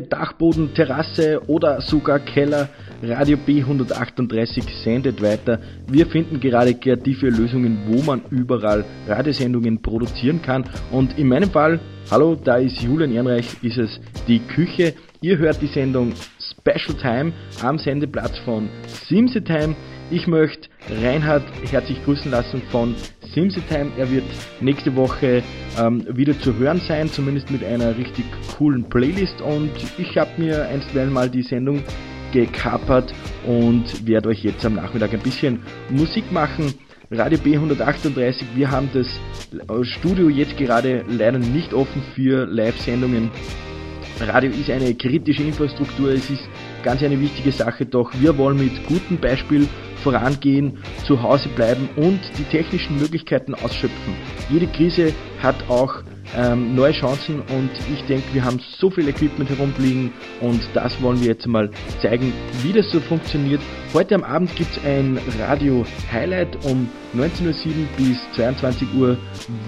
Dachboden, Terrasse oder sogar Keller. Radio B138 sendet weiter. Wir finden gerade kreative Lösungen, wo man überall Radiosendungen produzieren kann. Und in meinem Fall, hallo, da ist Julian Ehrenreich, ist es die Küche. Ihr hört die Sendung Special Time am Sendeplatz von Simse Time. Ich möchte Reinhard herzlich grüßen lassen von Simse Time. Er wird nächste Woche ähm, wieder zu hören sein, zumindest mit einer richtig coolen Playlist. Und ich habe mir einstweilen mal die Sendung gekapert und werde euch jetzt am Nachmittag ein bisschen Musik machen. Radio B138, wir haben das Studio jetzt gerade leider nicht offen für Live-Sendungen. Radio ist eine kritische Infrastruktur, es ist ganz eine wichtige Sache, doch wir wollen mit gutem Beispiel vorangehen, zu Hause bleiben und die technischen Möglichkeiten ausschöpfen. Jede Krise hat auch ähm, neue Chancen und ich denke, wir haben so viel Equipment herumliegen und das wollen wir jetzt mal zeigen, wie das so funktioniert. Heute am Abend gibt es ein Radio-Highlight um 19.07 Uhr bis 22 Uhr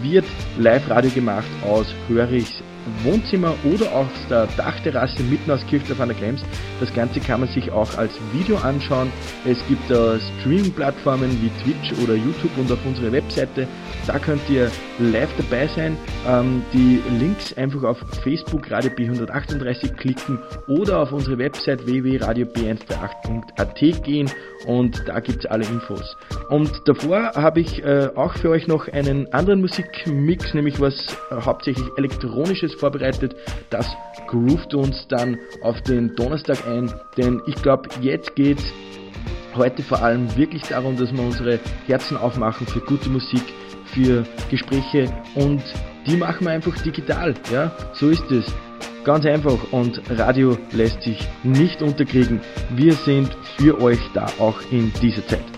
wird Live-Radio gemacht aus Hörichs Wohnzimmer oder aus der Dachterrasse mitten aus Kirchdorf an der Krems. Das Ganze kann man sich auch als Video anschauen. Es gibt äh, Streaming-Plattformen wie Twitch oder YouTube und auf unserer Webseite. Da könnt ihr live dabei sein. Ähm, die Links einfach auf Facebook Radio B138 klicken oder auf unsere Website www.radiob138.at gehen und da gibt es alle Infos. Und davor habe ich äh, auch für euch noch einen anderen Musikmix, nämlich was äh, hauptsächlich elektronisches vorbereitet. Das groovt uns dann auf den Donnerstag ein, denn ich glaube, jetzt geht's heute vor allem wirklich darum, dass wir unsere Herzen aufmachen für gute Musik, für Gespräche und die machen wir einfach digital, ja, so ist es. Ganz einfach und Radio lässt sich nicht unterkriegen. Wir sind für euch da auch in dieser Zeit.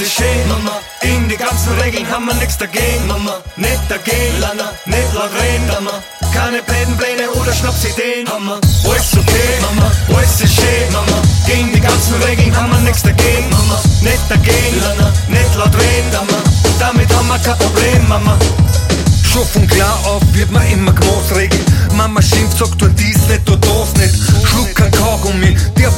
Ist schön, Mama. In die ganzen Regeln haben wir nichts dagegen, Mama. Nicht dagegen, Lana, nicht reden, Mama. Keine Pläne, oder Schnapsideen, Mama. Alles okay, Mama, alles ist schön, Mama. Gegen die ganzen Regeln haben wir nichts dagegen, Mama. Nicht dagegen, Lana, nicht reden, Mama. Damit haben wir kein Problem, Mama. Schon von klar auf wird man immer Großregel. Mama schimpft, sagt du dies nicht, du das nicht. Schluck kein Kaugummi, der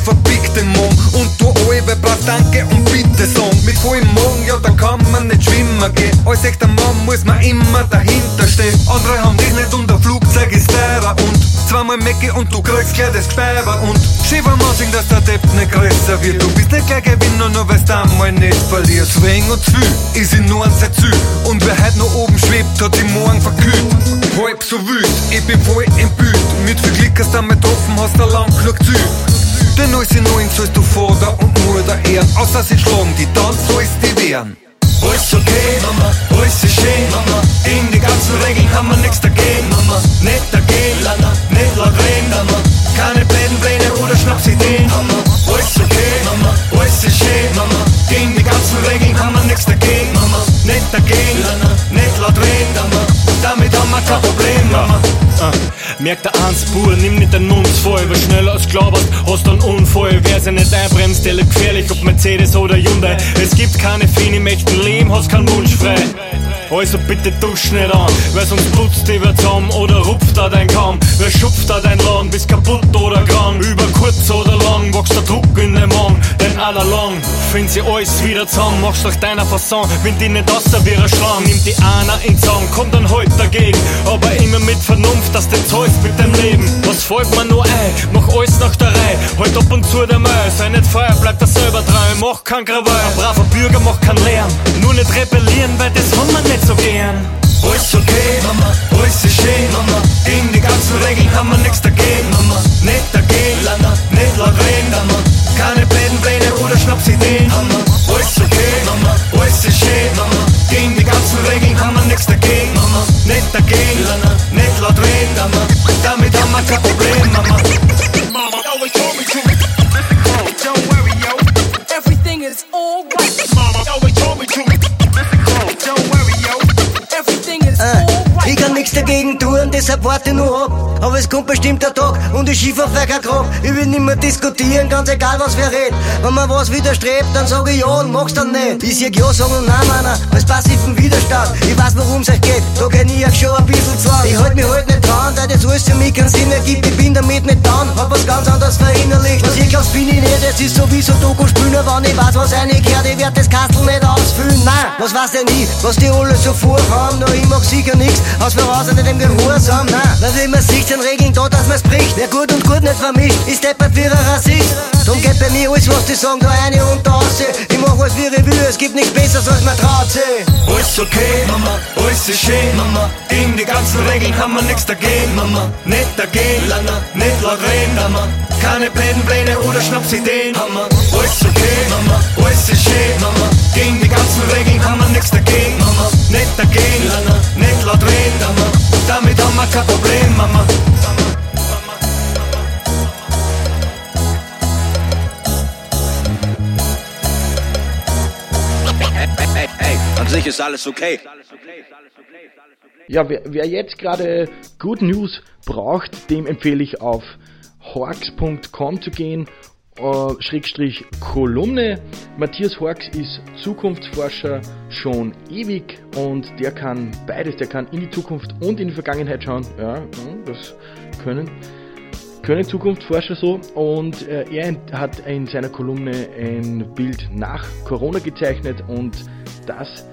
den Mond. Und du Albe brauchst Danke und bitte Song. Mit vollem Morgen, ja, da kann man nicht schwimmen gehen. Als echter Mann muss man immer dahinter stehen. Andere haben dich nicht und der Flugzeug ist teurer. Und zweimal Mecke und du kriegst gleich das Gesperber. Und Schieber mal singen, dass der Depp nicht größer wird. Du bist nicht gleich Gewinner, nur weil du einmal nicht verlierst. Zwing und Zwü ist in nur ein Zü. Und wer heute noch oben schwebt, hat die Morgen verkühlt. Halb so wüt, ich bin voll Büt. Mit viel Glück hast du damit offen, hast du lang genug Zü. Denn alles in neun sollst du Vater und Mutter ehren. Außer sie schlagen die, dann sollst die wehren. Alles okay, Mama, alles ist schön, Mama. In die ganzen Regeln haben wir nichts dagegen, Mama. Nicht dagegen, Lana, nicht laut reden, Mama. Keine Pläne, Pläne oder Schnapsideen, Mama. Alles okay, Mama, alles ist schön, Mama. In die ganzen Regeln haben wir nichts dagegen, Mama. Nicht dagegen, Lana, nicht laut reden, Mama. Damit haben merkt der eins, Bur, nimm nicht den Mund voll, weil schneller als glaubst, hast einen Unfall. Wer sich nicht einbremst, der liegt gefährlich, ob Mercedes oder Hyundai. Es gibt keine Fini, mächten Leben, hast keinen Wunsch frei. Also bitte dusch nicht an, weil sonst putzt die wer zusammen oder rupft da dein Kamm. Wer schupft da dein Laden, bist kaputt oder krank. Über kurz oder lang wächst der Druck in den Mann. Denn allalong find sie alles wieder zusammen. Machst nach deiner Fasson, wenn die nicht aus wie ein. Nimm die einer in Zaun, komm dann halt dagegen. Aber immer mit Vernunft, dass du zahlst mit deinem Leben. Was folgt mir nur ein? Mach alles nach der Reihe. Halt ab und zu der Müll, sei nicht Feuer, bleib da selber treu. Mach kein Krawall, ein braver Bürger macht keinen Lärm. Nur nicht rebellieren, weil das haben wir nicht so gern. Alles okay, Mama, alles ist schön, Mama. Gegen die ganzen Regeln haben wir nichts dagegen, Mama. Nicht dagegen, Lana, nicht laut reden, Mama. Keine Pläne, Pläne oder Schnapsideen, Mama. Alles okay, Mama, alles ist schön, Mama. Gegen die ganzen Regeln haben wir nichts dagegen, Netta kein, net la trendama, damit haben wir kein Problem, Mama. Dagegen Touren, deshalb warte ich nur ab. Aber es kommt bestimmt der Tag und ich schief auf kein Grab. Ich will nimmer diskutieren, ganz egal was wer redet. Wenn man was widerstrebt, dann sag ich ja und mach's dann nicht. Ich sag ja, sagen und nein, meiner, als passiven Widerstand. Ich weiß, worum's euch geht, da kenn ich euch schon ein bisschen zwang. Ich halt mich halt nicht dran, da das alles für mich keinen Sinn ergibt. Ich bin damit nicht down, hab was ganz anderes verinnerlicht. Was ich glaub's bin ich nicht, es ist sowieso Doku-Spüler, wenn ich weiß, was eine gehört, ich werd das Kastel nicht ausfüllen. Nein, was weiß denn ich, was die alle so vorhaben, nur ich mach sicher nix, aus voraus nicht dem Gehorsam. Nein, weil wie man sieht, sind Regeln da, dass man's bricht. Wer gut und gut nicht vermischt, ist deppert wie ein Rassist. Drum geht bei mir alles, was die sagen, da eine und da raus. Ich mach alles wie will, es gibt nichts Besseres, als man traut sich. Alles okay, Mama, alles ist schön, Mama. Gegen die ganzen Regeln haben wir nichts dagegen, Mama. Nicht dagegen, Lana, nicht reden, Mama. Keine Pläne oder Schnapsideen, Mama. Alles okay, Mama, alles ist schön, Mama. Gegen die ganzen Regeln haben wir nichts dagegen, Mama. Nicht dagegen, Lana, nicht laut Mama. Damit haben wir kein Problem, Mama. Hey, hey, an sich ist alles okay. Ja, wer, wer jetzt gerade Good News braucht, dem empfehle ich auf horks.com zu gehen, äh, Schrägstrich Kolumne. Matthias Horks ist Zukunftsforscher schon ewig und der kann beides, der kann in die Zukunft und in die Vergangenheit schauen. Ja, ja, das können können Zukunftsforscher so und äh, er hat in seiner Kolumne ein Bild nach Corona gezeichnet und das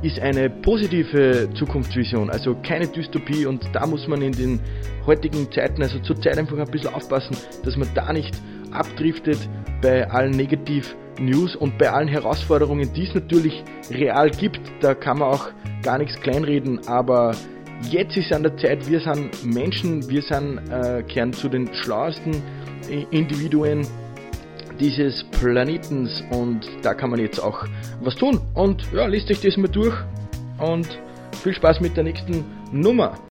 ist eine positive Zukunftsvision, also keine Dystopie und da muss man in den heutigen Zeiten, also zur Zeit einfach ein bisschen aufpassen, dass man da nicht abdriftet bei allen Negativ-News und bei allen Herausforderungen, die es natürlich real gibt, da kann man auch gar nichts kleinreden, aber jetzt ist an der Zeit, wir sind Menschen, wir sind, äh, kehren zu den schlauesten Individuen dieses Planetens und da kann man jetzt auch was tun. Und ja, lest euch das mal durch und viel Spaß mit der nächsten Nummer.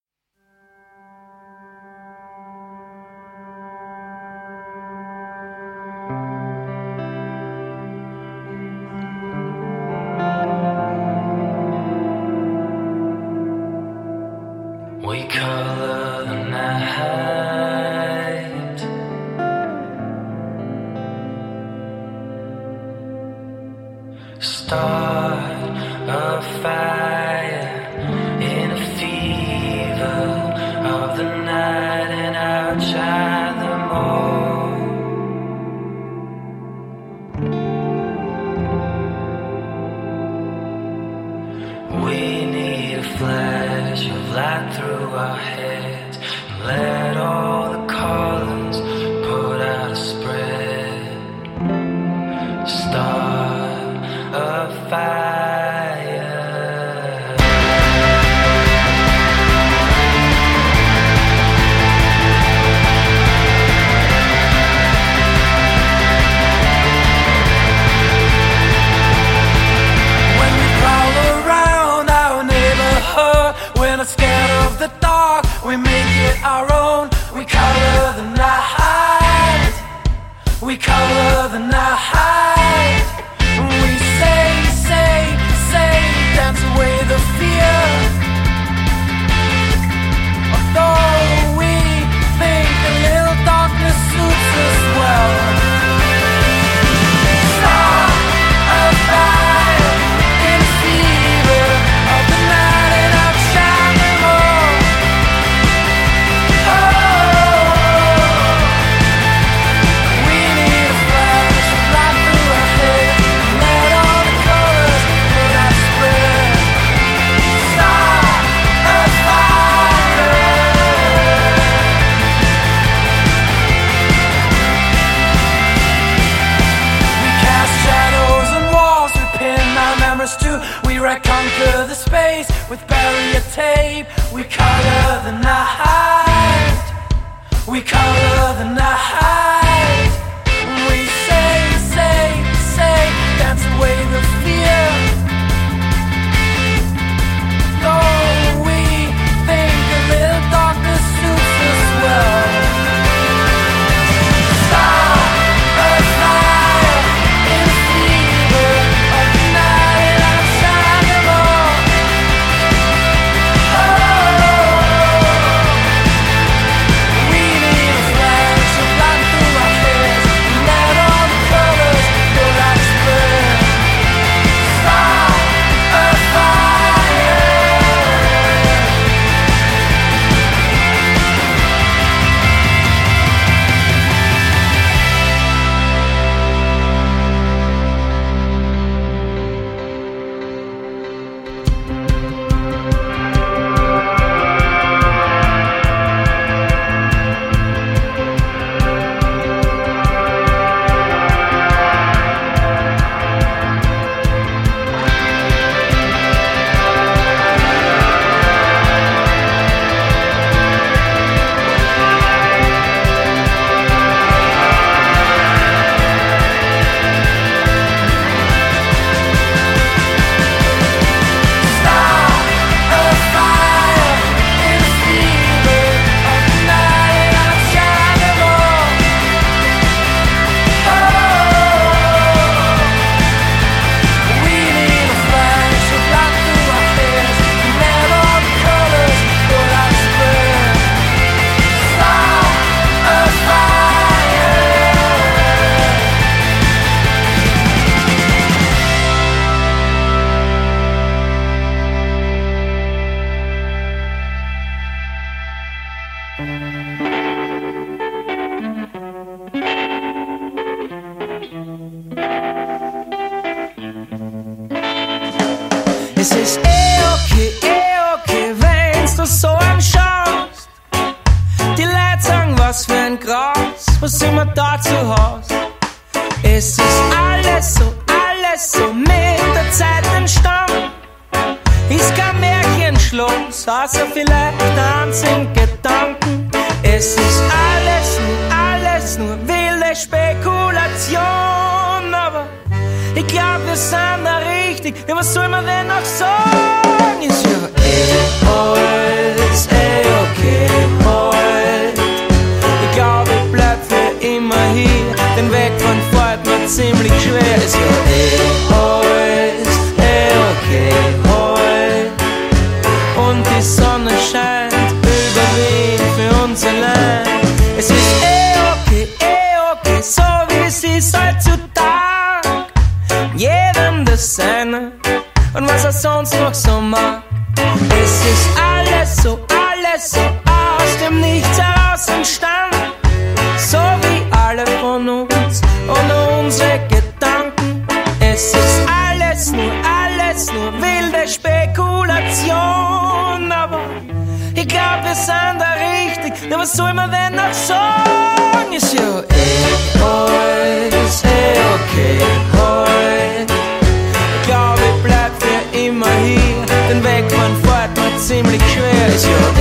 seem really clear as your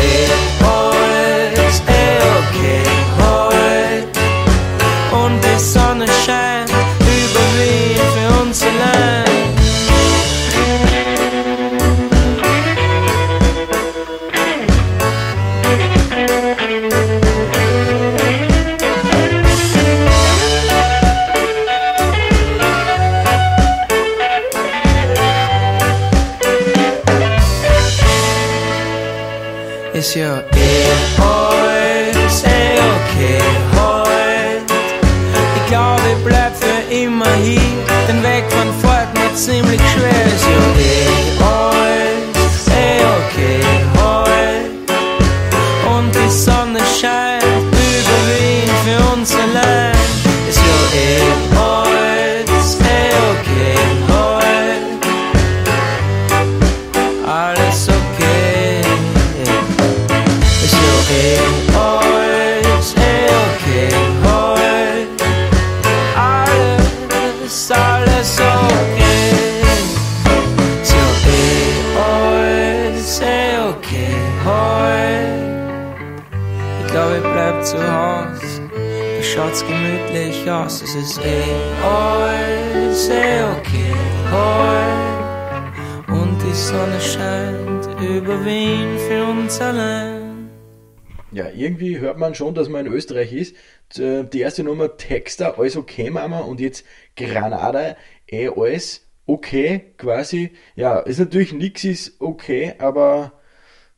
irgendwie hört man schon, dass man in Österreich ist. Die erste Nummer Texter, alles okay, Mama, und jetzt Granada, eh alles okay, quasi. Ja, ist natürlich nichts ist okay, aber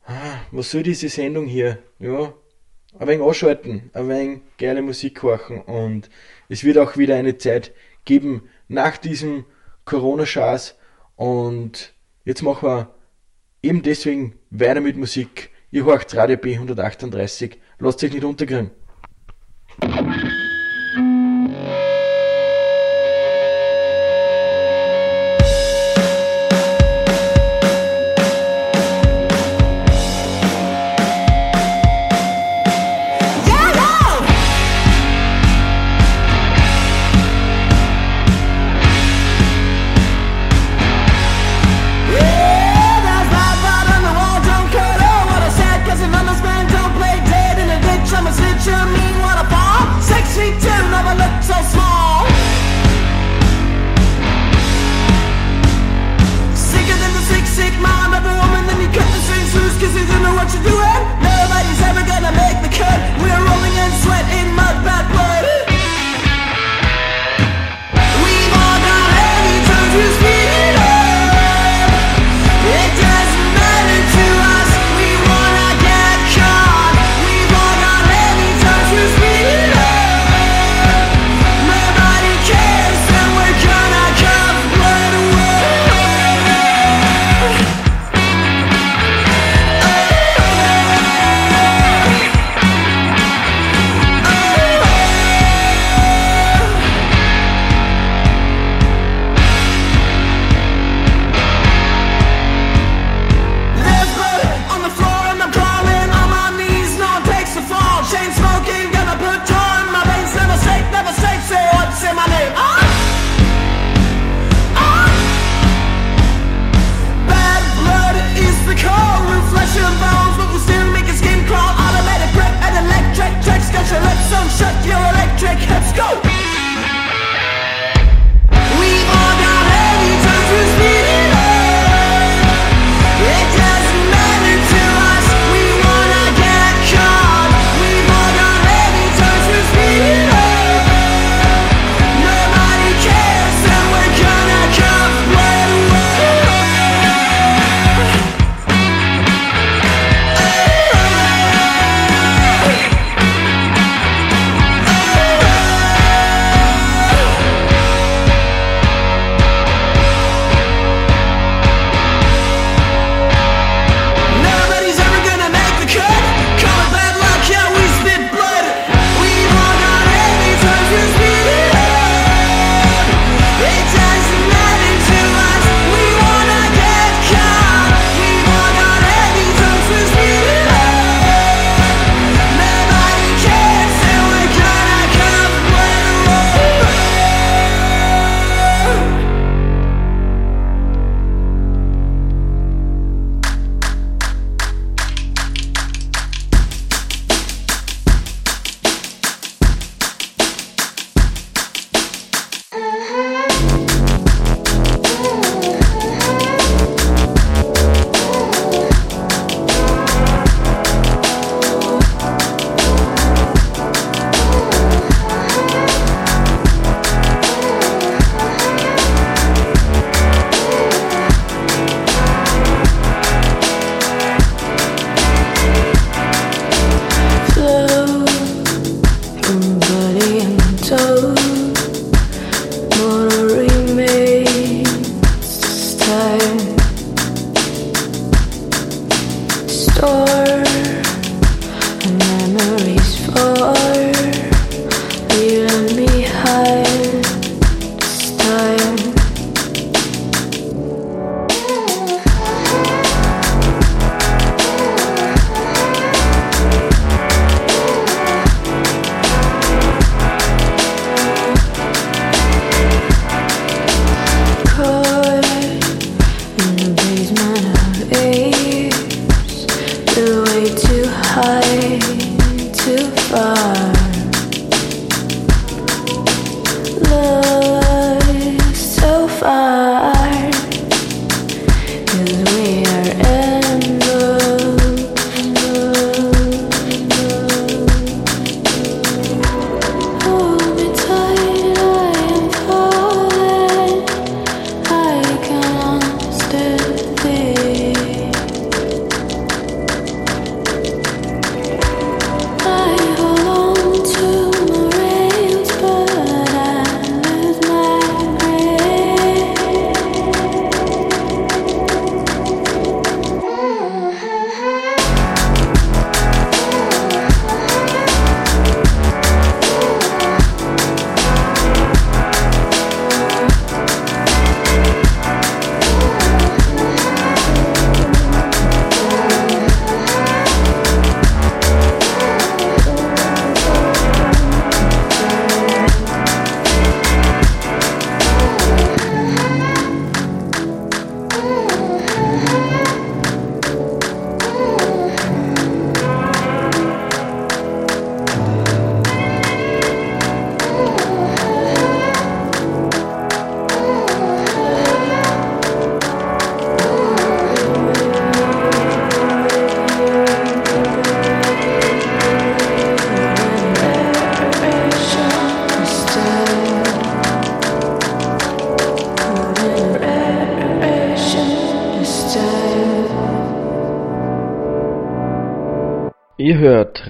ah, was soll diese Sendung hier? Ja, ein wenig ausschalten, ein wenig geile Musik horchen und es wird auch wieder eine Zeit geben nach diesem Corona-Schaß und jetzt machen wir eben deswegen weiter mit Musik ihr horcht Radio B138, lasst euch nicht unterkriegen.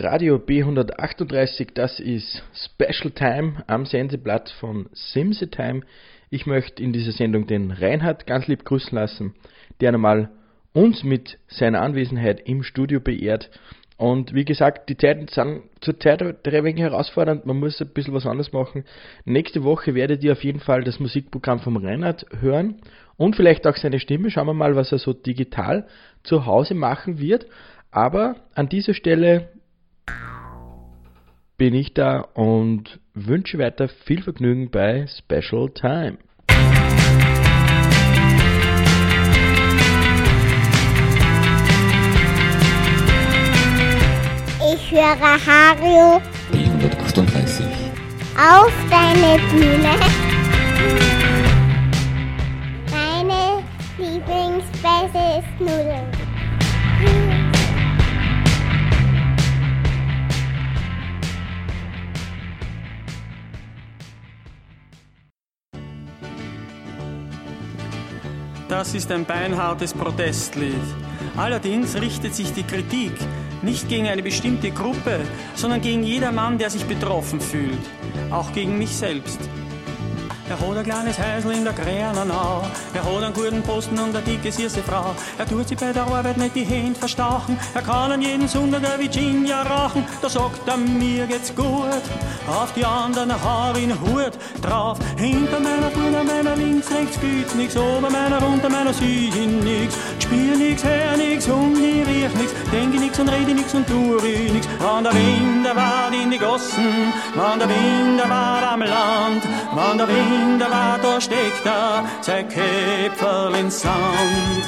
Radio B138, das ist Special Time am Sendeblatt von Simse Time. Ich möchte in dieser Sendung den Reinhard ganz lieb grüßen lassen, der einmal uns mit seiner Anwesenheit im Studio beehrt. Und wie gesagt, die Zeiten sind zurzeit ein wenig herausfordernd, man muss ein bisschen was anderes machen. Nächste Woche werdet ihr auf jeden Fall das Musikprogramm vom Reinhard hören und vielleicht auch seine Stimme. Schauen wir mal, was er so digital zu Hause machen wird. Aber an dieser Stelle bin ich da und wünsche weiter viel Vergnügen bei Special Time. Ich höre Hario. 138. Auf deine Bühne. Meine Lieblingsbässe ist Nudeln. Das ist ein beinhartes Protestlied. Allerdings richtet sich die Kritik nicht gegen eine bestimmte Gruppe, sondern gegen jedermann, der sich betroffen fühlt, auch gegen mich selbst. Er hat ein kleines Häusl in der Gränenau. Er hat einen guten Posten und eine dicke, süße Frau. Er tut sich bei der Arbeit nicht die Hände verstauchen. Er kann an jedem Sonntag ein Virginia rauchen. Da sagt er, mir geht's gut. Auf die anderen hau ich Hut drauf. Hinter meiner Vorder, meiner links, rechts gibt's nix. Ober meiner, unter meiner sieh ich nix. Spür nix, hör nix und ich riech nix. Denke nix und rede nix und tu ich nix. Wann der Wind, der Wald in die Gossen. Wann der Wind, der Wald am Land. Wann der Wind, in der Water steckt da sein Käpferl in Sand.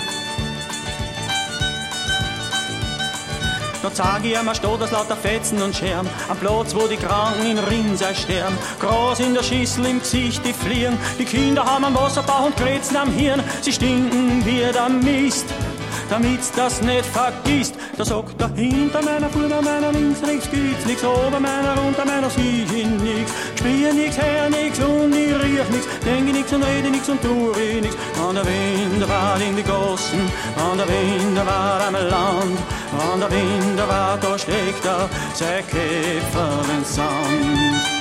Da zeig ich einmal steht das lauter Fetzen und Scherm, am Platz, wo die Kranken in Rinser sterben. Gras in der Schüssel, im Gesicht die fliehen, die Kinder haben am Wasserbauch und Krätzen am Hirn, sie stinken wie der Mist damit's das nicht vergisst. Da sagt er hinter meiner, vorne meiner, links, rechts gibt's nix, ober meiner, unter meiner sieh ich nix. Spiel nix, her nix und ich riech nix, denke nix und rede nix und tu ich nix. An der Wind war in die Gossen, an der Wind war am Land, an der Wind war da steckt er, sein Käfer in Sand.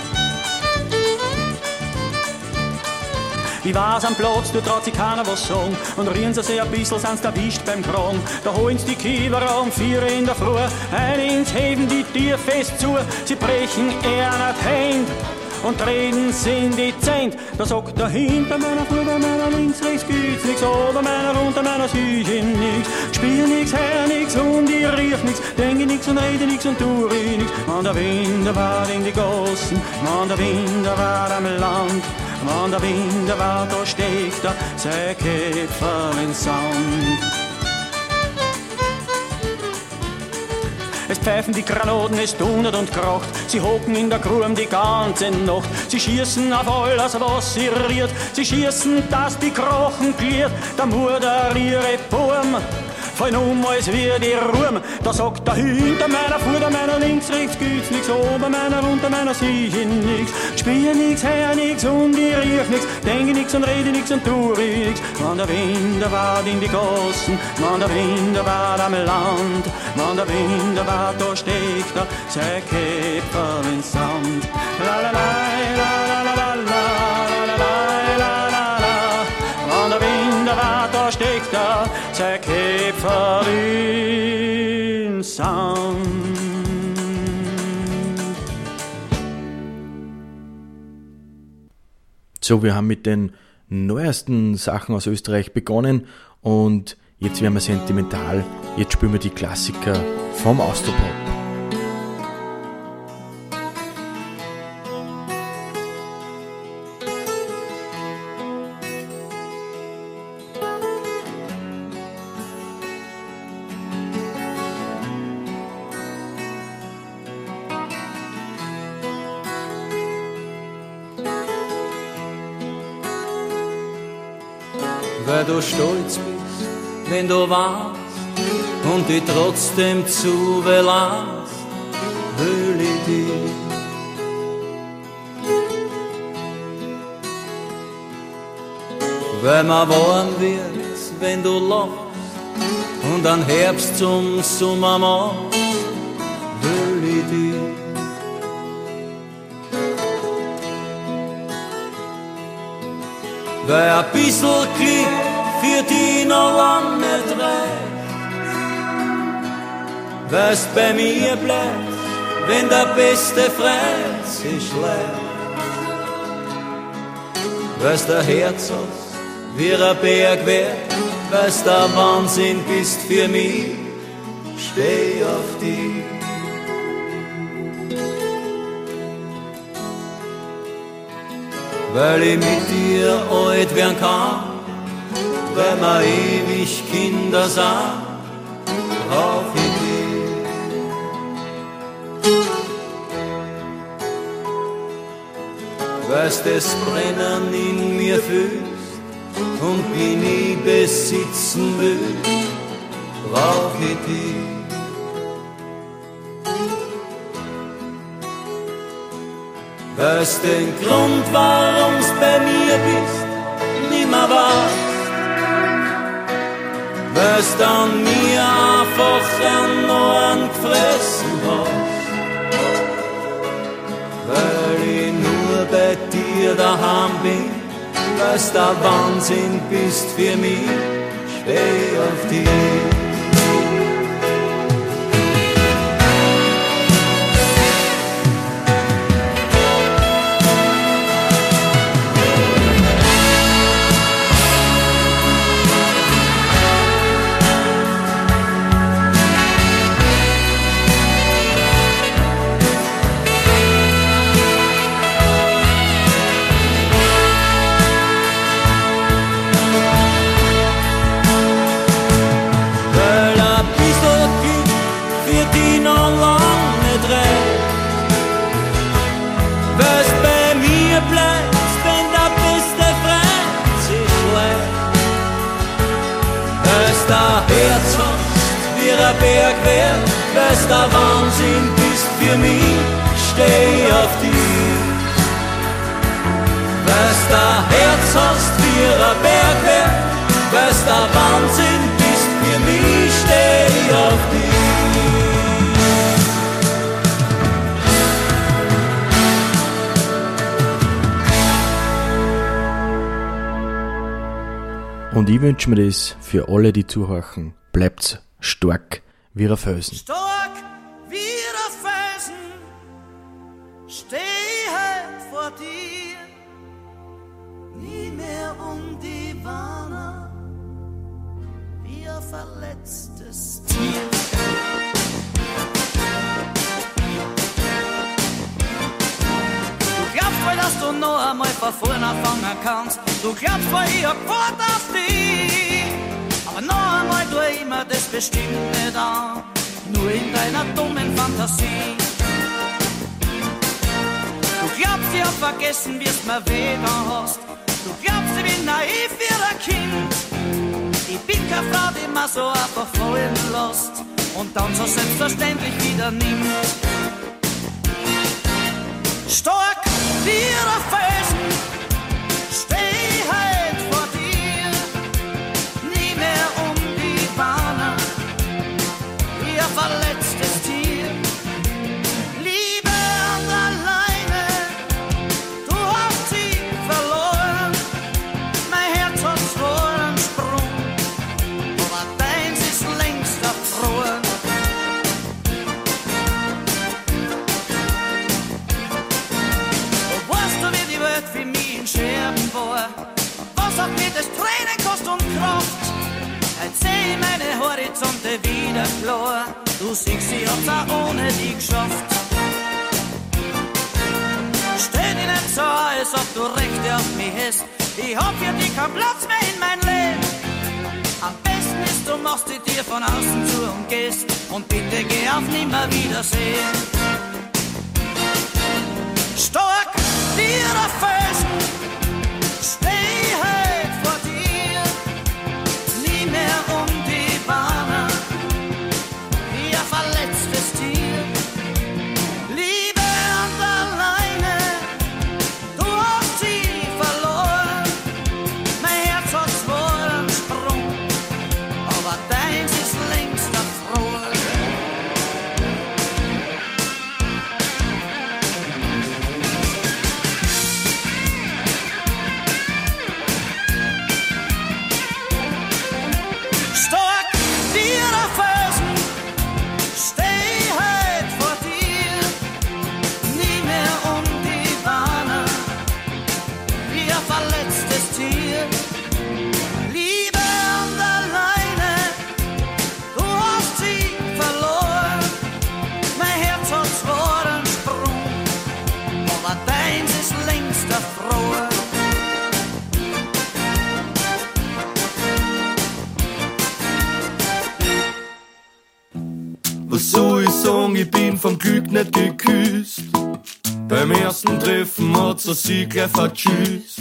Ich weiß am Platz, du traut sich keiner was sagen. Und rieren sie sich ein bisschen, sind erwischt beim Kragen. Da holen sie die Kiewer um vier in der Früh. Ein ins Heben die Tier fest zu. Sie brechen er nicht Hand und treten sind die Zent. Da sagt er hinter meiner, vorder meiner, links, rechts gibt's nix, oder meiner, unter meiner sieh ich nix. Spiel nix, her nix und ich riech nix, denke nix und rede nix und tu ich nix. Man der Wind, war in die Gossen, man der Wind, war am Land. Wann der Wind war, da steckt er sein Käfer in Sand. Es pfeifen die Granaten, es dundert und kracht. Sie hocken in der Grube die ganze Nacht. Sie schießen auf alles, was sie riert. Sie schießen, dass die Krochen gliert. Der Mutter ihre Form fallen um, als wie die Ruhm. Da sagt er hinter meiner, vor meiner, links, rechts gibt's nix, oben meiner, unter meiner ich nix. Spiel nix, her nix und ich riech nix, denke nix und rede nix und tu nix. Wann der Wind wart in die Gossen, wann der Wind wart am Land, wann der Wind wart, da steckt er, sein Käfer ins Sand. La la la, la la la la er, sein Käfer im Sand. So, wir haben mit den neuesten Sachen aus Österreich begonnen und jetzt werden wir sentimental. Jetzt spielen wir die Klassiker vom Austropop. du warst und die trotzdem zu belast, will ich dich. Weil man warm wird, wenn du lachst und dann Herbst zum Sommer machst, will ich dich. Weil ein bisschen Glück für die noch Weil's bei mir bleibt, wenn der beste Freund sich schlägt. Weil's der Herz hat, wie ein Berg wär, weil's der Wahnsinn bist für mich, steh auf dich. weil ich mit dir alt werden kann, weil wir ewig Kinder sind, brauch ich dich. Weil's das Brennen in mir fühlst und wie nie besitzen will, brauch ich dich. Weil's den Grund, warum's bei mir bist, nimmer weißt. Weil's dann mir einfach an Ohren gefressen hast. Bei dir daheim bin, weil's der Wahnsinn bist für mich, steh auf dich. Ein Berg wär, weil's der Wahnsinn bist für mich, steh auf dich. Weil's der Herz hast, wie ein Berg wär, weil's der Wahnsinn bist für mich, steh auf dich. Und ich wünsche mir das für alle, die zuhören. Bleibt stark wie ein Felsen. Stark wie der Felsen, steh halt vor dir, nie mehr um die Warner, wie ein verletztes Tier. Du glaubst wohl, dass du noch einmal von vorne anfangen kannst, du glaubst wohl, ich hab gewartet auf dich. Noch einmal mir das bestimmt nicht an, nur in deiner dummen Fantasie. Du glaubst, ich hab vergessen, wie's mir weh da hast. Du glaubst, ich bin naiv wie ein Kind. Ich bin keine Frau, die mir so einfach fallen lässt und dann so selbstverständlich wieder nimmt. Stark wie ein Felsen, Horizonte wieder klar. Du siehst, ich hab's auch ohne dich geschafft. Stell dich nicht so, als ob du Rechte auf mich hast. Ich hab für dich keinen Platz mehr in mein Leben. Am besten ist, du machst die Tür von außen zu und gehst. Und bitte geh auf Nimmerwiedersehen. Stark wie der Treffen hat sie sich gleich vertschüsst.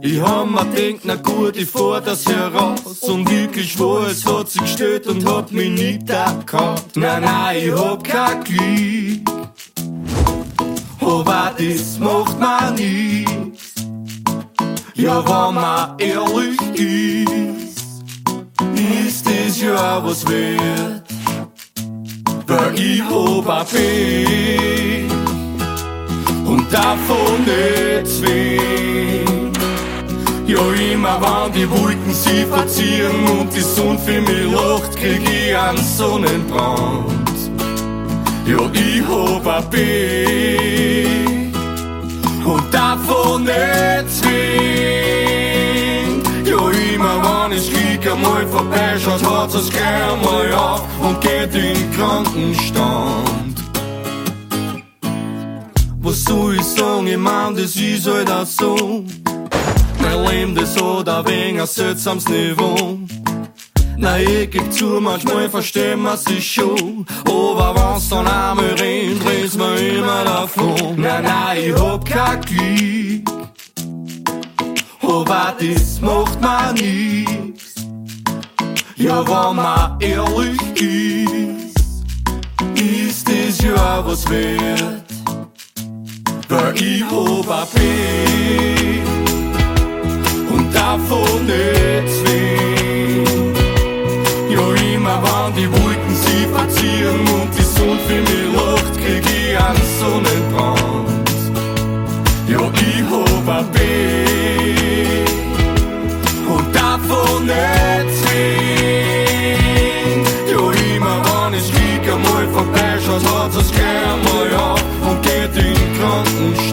Ich hab mir denkt, na gut, ich fahr das heraus. Und wirklich war, es hat sich gestellt und hat mich nicht erkannt. Nein, nein, ich hab kein Glück. Aber das macht man nichts. Ja, wenn man ehrlich ist, ist es ja was wert. Weil ich hab ein und davon nicht zwingen. Ja, immer wenn die Wolken sie verziehen und die Sonne für mich lacht, krieg ich einen Sonnenbrand. Ja, ich hab ein Bett und davon nicht zwingen. Ja, immer wenn es Krieg einmal vorbeischaut, hat es gleich einmal auf und geht in den Krankenstand. Sagen, ich mein, das ist halt auch so. Mein Leben, das hat ein wenig ein seltsames Niveau. Na, ich geb zu, manchmal verstehen wir sich schon. Aber wenn's dann einmal rennt, dreh's mir immer davon. Na, na, ich hab kein Glück. Aber das macht mir nichts. Ja, wenn man ehrlich ist, ist es ja was wert. Ich ein Bett und davon nicht zwingen. Ja, immer wenn die Wolken sie verziehen und die Sonne für mich lacht, krieg ich einen Sonnenbrand. Ja, ich hab und davon nicht zwingen. Ja, immer wenn es Krieg einmal vorbeischaut, hat es gleich einmal auf und geht in den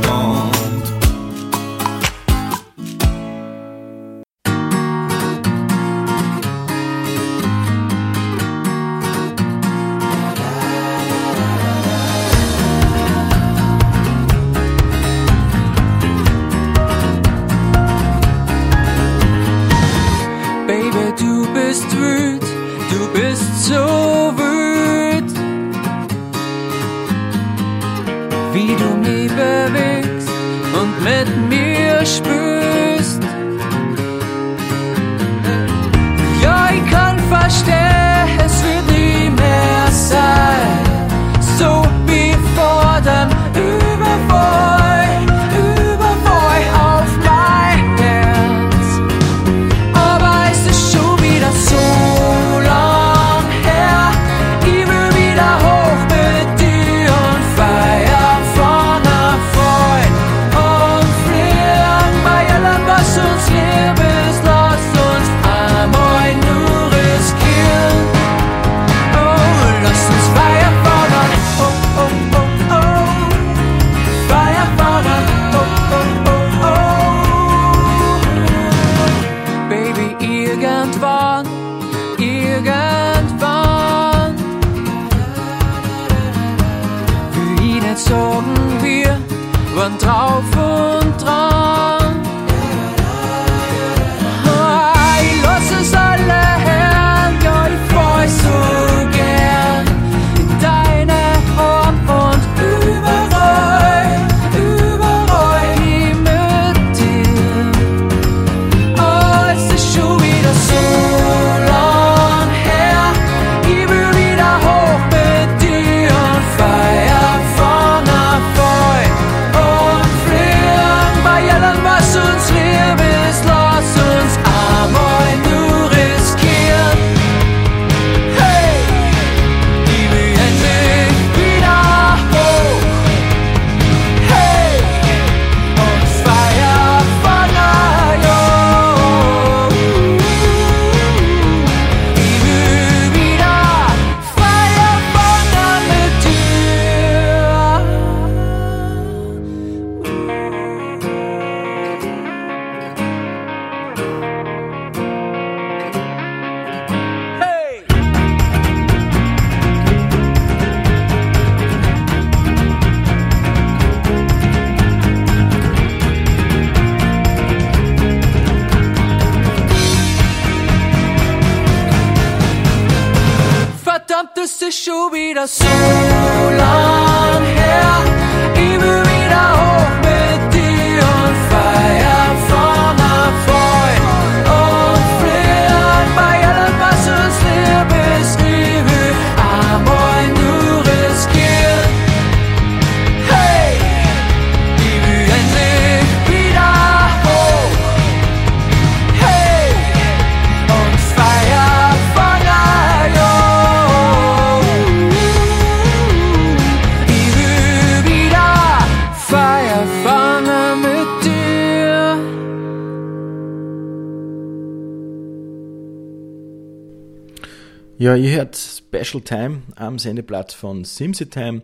Ja, ihr hört Special Time am Sendeplatz von Time.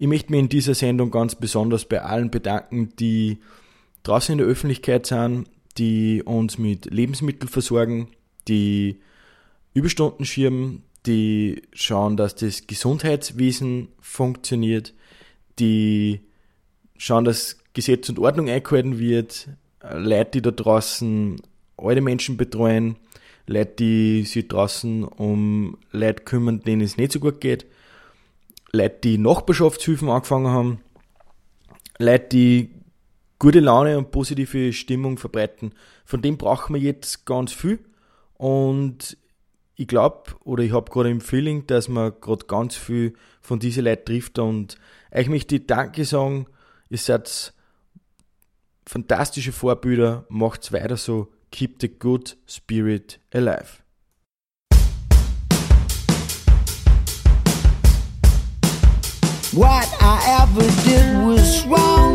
Ich möchte mich in dieser Sendung ganz besonders bei allen bedanken, die draußen in der Öffentlichkeit sind, die uns mit Lebensmitteln versorgen, die Überstunden schirmen, die schauen, dass das Gesundheitswesen funktioniert, die schauen, dass Gesetz und Ordnung eingehalten wird, Leute, die da draußen alte Menschen betreuen, Leute, die sich draußen um Leute kümmern, denen es nicht so gut geht, Leute, die Nachbarschaftshilfen angefangen haben, Leute, die gute Laune und positive Stimmung verbreiten. Von dem brauchen wir jetzt ganz viel. Und ich glaube oder ich habe gerade im Feeling, dass man gerade ganz viel von diesen Leuten trifft. Und euch möchte ich Danke sagen, ihr seid fantastische Vorbilder, macht's weiter so, keep the good spirit alive. What I ever did was wrong.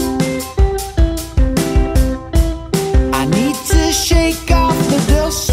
I need to shake off the dust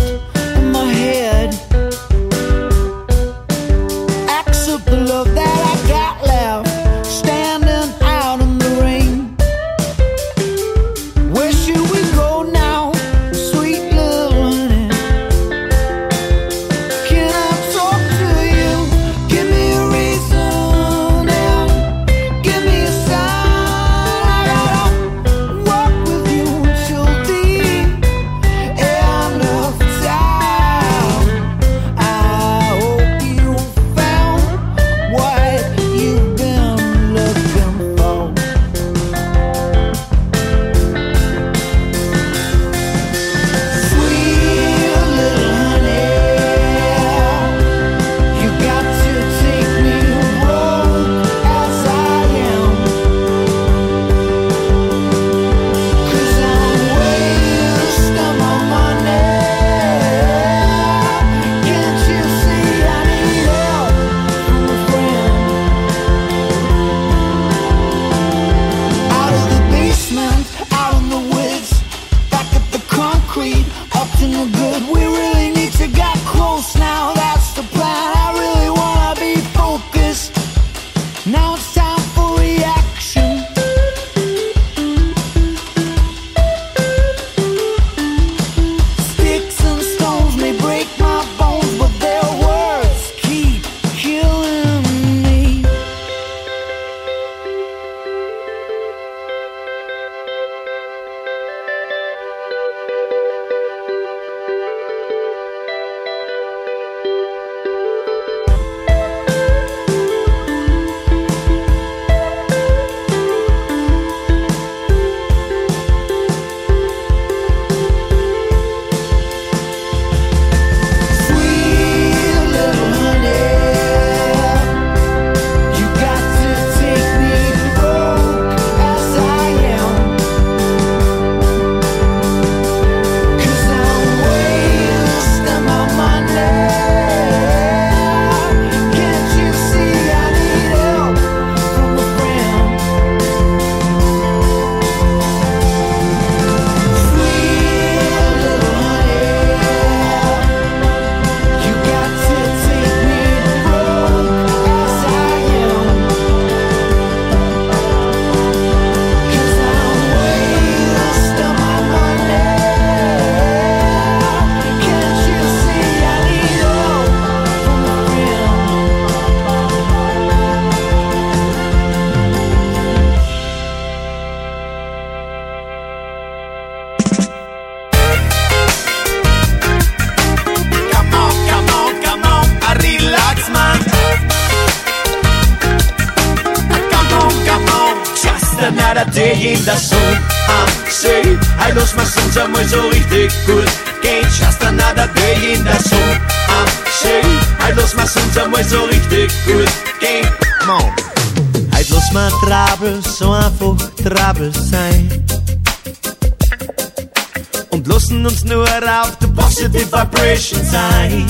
Vibration sein.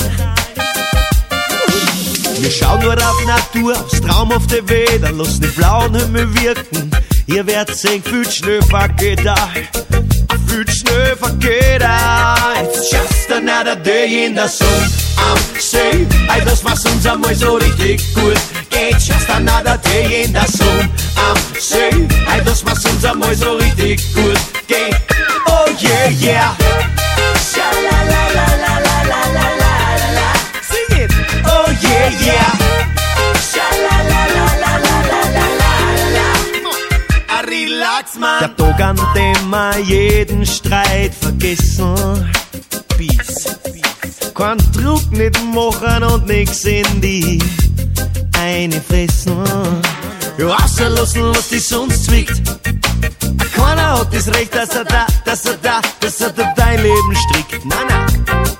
Wir schauen nur auf Natur, aufs traumhafte Wetter, lassen den blauen Himmel wirken. Ihr werdet sehen, viel schnell vergeht da. Viel schnell vergeht da. It's just another day in the sun am See, hey, das was uns einmal so richtig gut geht. Just another day in the sun am See, hey, das was uns einmal so richtig gut geht. Oh yeah, yeah. Wir jeden Streit vergessen. Peace. Kein Druck nicht machen und nix in die eine fressen. Ja, rauslassen, was die sonst zwickt. Keiner hat das Recht, dass er da, dass er da, dass er da dein Leben strickt. Nein, nein.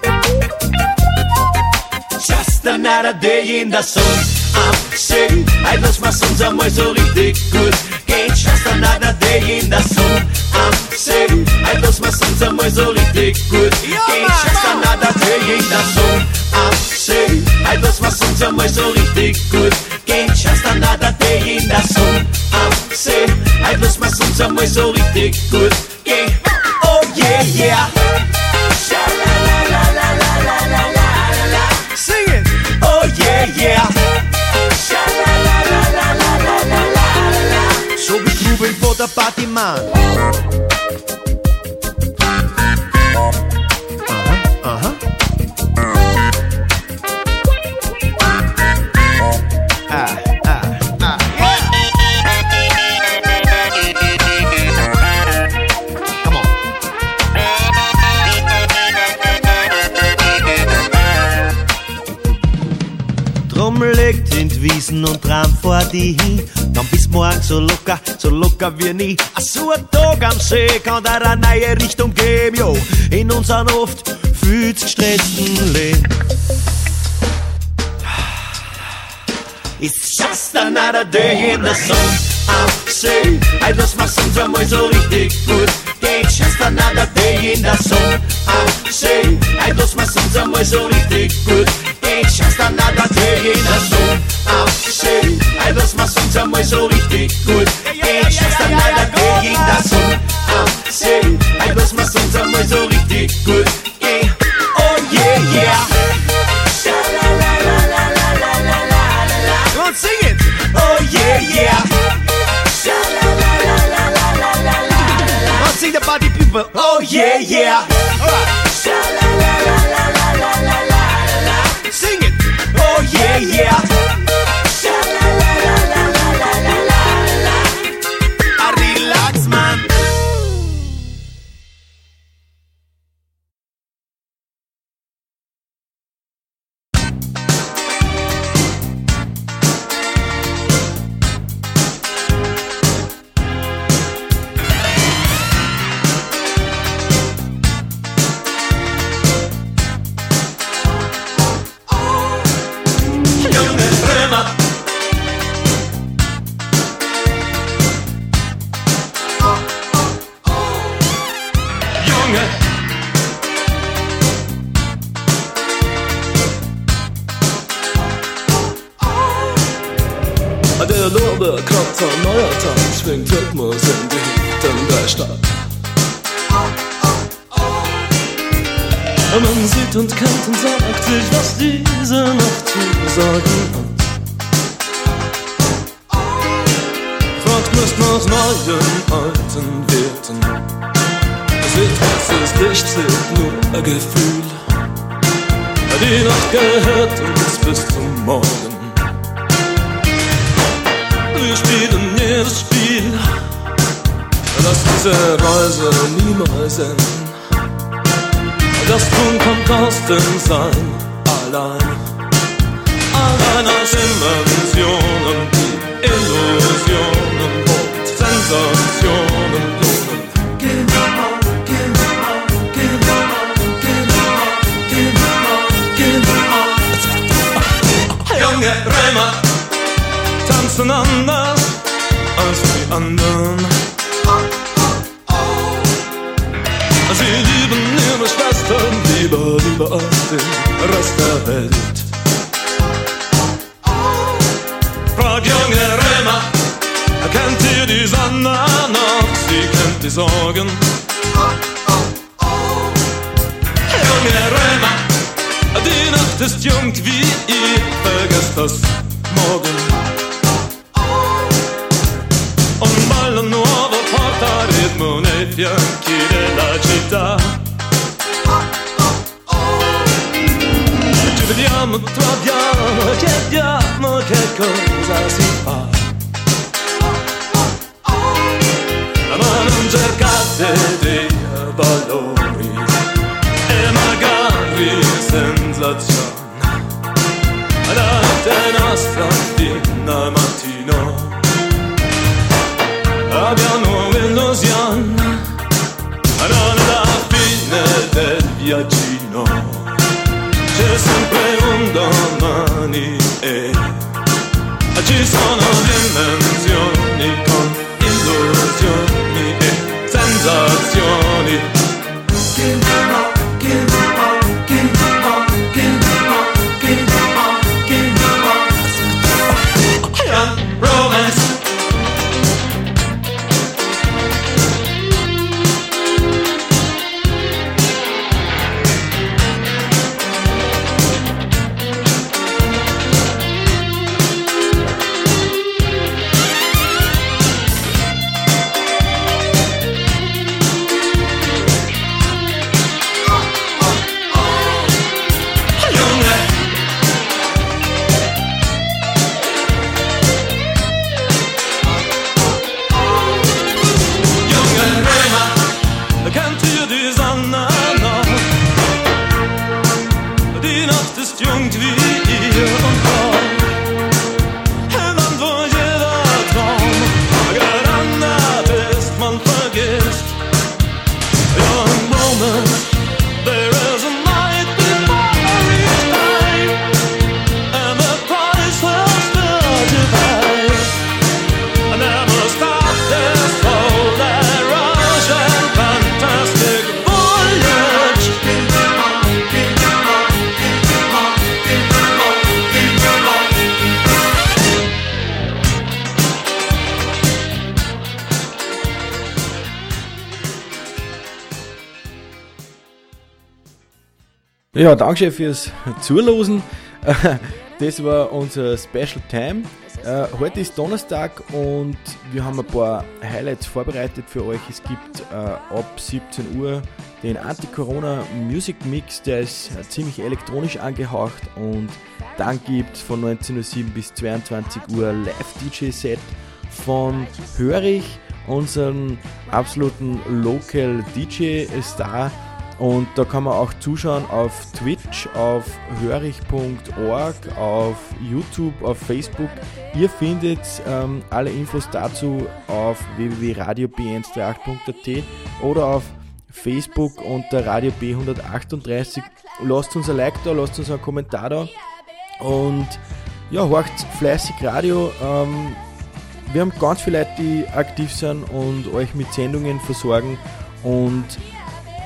cara deiinda a Absurd Ai dos maçons a mais ridículos Quente esta nada deiinda a Absurd Ai dos maçons a mais ridículos Quente esta nada deiinda sunt Absurd Ai dos maçons a mais ridículos Quente esta nada deiinda sunt Absurd Ai dos maçons a mais ridículos quem? Oh yeah, yeah. Trubel vor der Party, Mann. Aha, aha. Ah, ah, ah. Drum legt in und Tram vor die hin. Dann bis morgen so locker, so locker wie nie. A so ein Tag am See kann da eine neue Richtung geben, jo. In unseren oft viel gestressten Leben. It's just another day in the sun. am See, hey, das macht's uns einmal so richtig gut. Geht just another day in the sun. am See, hey, das macht's uns einmal so richtig gut. Geht just another day in the sun. am See, Bei das macht unser so richtig gut. Ey, Schwester, leider gegen das Song am See. Bei das macht so richtig gut. Oh yeah, yeah. Let's sing it! Oh yeah, yeah! Let's sing the party people! Oh yeah, yeah! Alright! Sing it! Oh yeah, yeah! Der Lorbeerkratzer, neuer Tag, schwingt Rhythmus in die Hüften der Stadt. Man sieht und kennt und sagt sich, was diese Nacht zu sagen hat. Fragt nicht nach neuen, alten Werten. Seht, was ist nicht, seht nur ein Gefühl. Die Nacht gehört uns bis zum Morgen wir spielen jedes Spiel. Lass diese Reise niemals enden. Das Tun kommt aus dem Sein allein. Allein aus Immersionen, die Illusionen und Sensationen blumen. Genau, genau, genau, genau, genau. Junge Bremer! Bisschen anders als die anderen. Sie lieben ihre Schwestern lieber, lieber als den Rest der Welt. Frag junge Römer, kennt ihr die Sonne noch? Sie kennt die Sorgen. Junge Römer, die Nacht ist jung wie ihr, vergesst das morgen. Ballo nuovo porta ritmo nei fianchi della città. Ci vediamo, troviamo, chiediamo che cosa si fa. Ma non cercate dei valori e magari sensazioni. La nostra fino Ja, danke fürs Zulosen. Das war unser Special Time. Äh, Heute ist Donnerstag und wir haben ein paar Highlights vorbereitet für euch. Es gibt äh, ab 17 Uhr den Anti-Corona Music Mix, der ist äh, ziemlich elektronisch angehaucht und dann gibt es von 19.07 bis 22 Uhr Live-DJ-Set von Hörich, unseren absoluten Local DJ-Star. Und da kann man auch zuschauen auf Twitch, auf hörich.org, auf YouTube, auf Facebook. Ihr findet ähm, alle Infos dazu auf www.radio.b138.at oder auf Facebook unter Radio B138. Lasst uns ein Like da, lasst uns einen Kommentar da und ja, horcht fleißig Radio. Ähm, wir haben ganz viele Leute, die aktiv sind und euch mit Sendungen versorgen und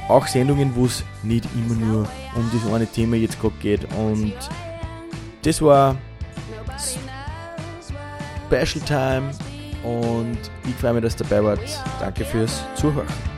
auch Sendungen, wo es nicht immer nur um das eine Thema jetzt gerade geht. Und das war Special Time und ich freue mich, dass ihr dabei wart. Danke fürs Zuhören.